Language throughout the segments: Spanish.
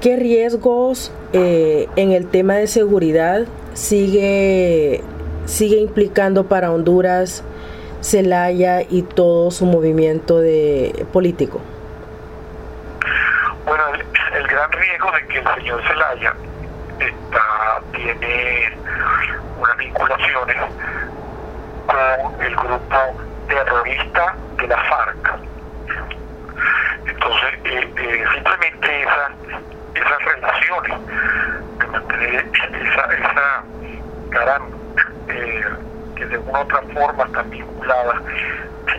¿Qué riesgos eh, en el tema de seguridad sigue, sigue implicando para Honduras Zelaya y todo su movimiento de político? Bueno, el, gran riesgo de que el señor Zelaya está, tiene unas vinculaciones con el grupo terrorista de la FARC. Entonces, eh, eh, simplemente esa, esas relaciones, de mantener eh, que de una u otra forma están vinculadas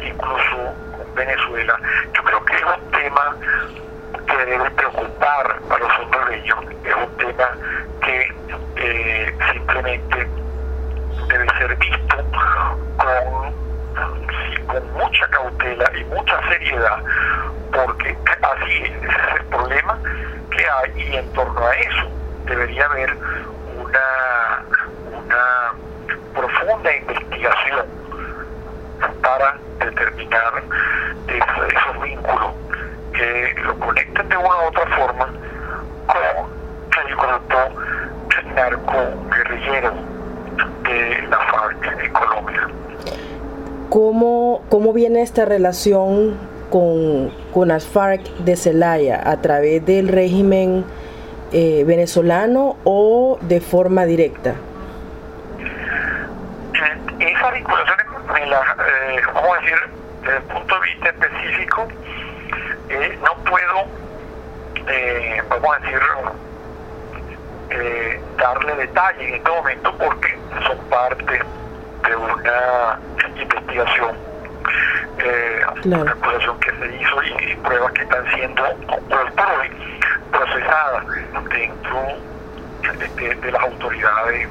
incluso con Venezuela, yo creo que es un tema que debe preocupar a los hondureños, es un tema que eh, simplemente debe ser visto con, mucha cautela y mucha seriedad, porque así es el problema que hay y en torno a eso debería haber una, una profunda investigación para determinar esos, vínculos que lo conectan de una u otra forma con el grupo narco guerrillero de la FARC en Colombia. ¿Cómo, cómo viene esta relación con, con las FARC de Celaya? ¿A través del régimen eh, venezolano o de forma directa? Esas vinculaciones, me las, eh, vamos a decir, desde el punto de vista específico, eh, no puedo, eh, vamos a decir, eh, darle detalle en este momento porque son parte de una investigación, eh, Claro. una acusación que se hizo y, y pruebas que están siendo por hoy de, de las autoridades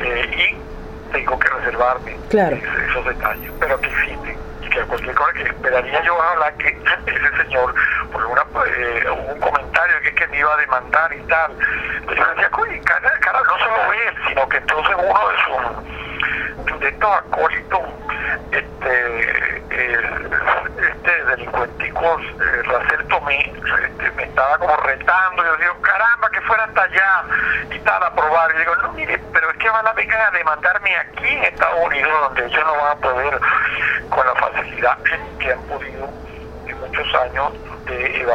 eh, y tengo que reservarme Claro. esos, esos detalles, pero que existen y que cualquier cosa que esperaría yo hablar que ese señor por una eh, un comentario que es que me iba a demandar y tal pero yo decía coño cara, cara no solo él sino que entonces uno de sus de estos acólitos este este delincuenticos eh, Racel Tomé este, me estaba como retando yo digo caramba fuera hasta allá y tal a probar y digo no mire pero es que van a vengan a demandarme aquí en Estados Unidos donde ellos no van a poder con la facilidad que han podido en muchos años de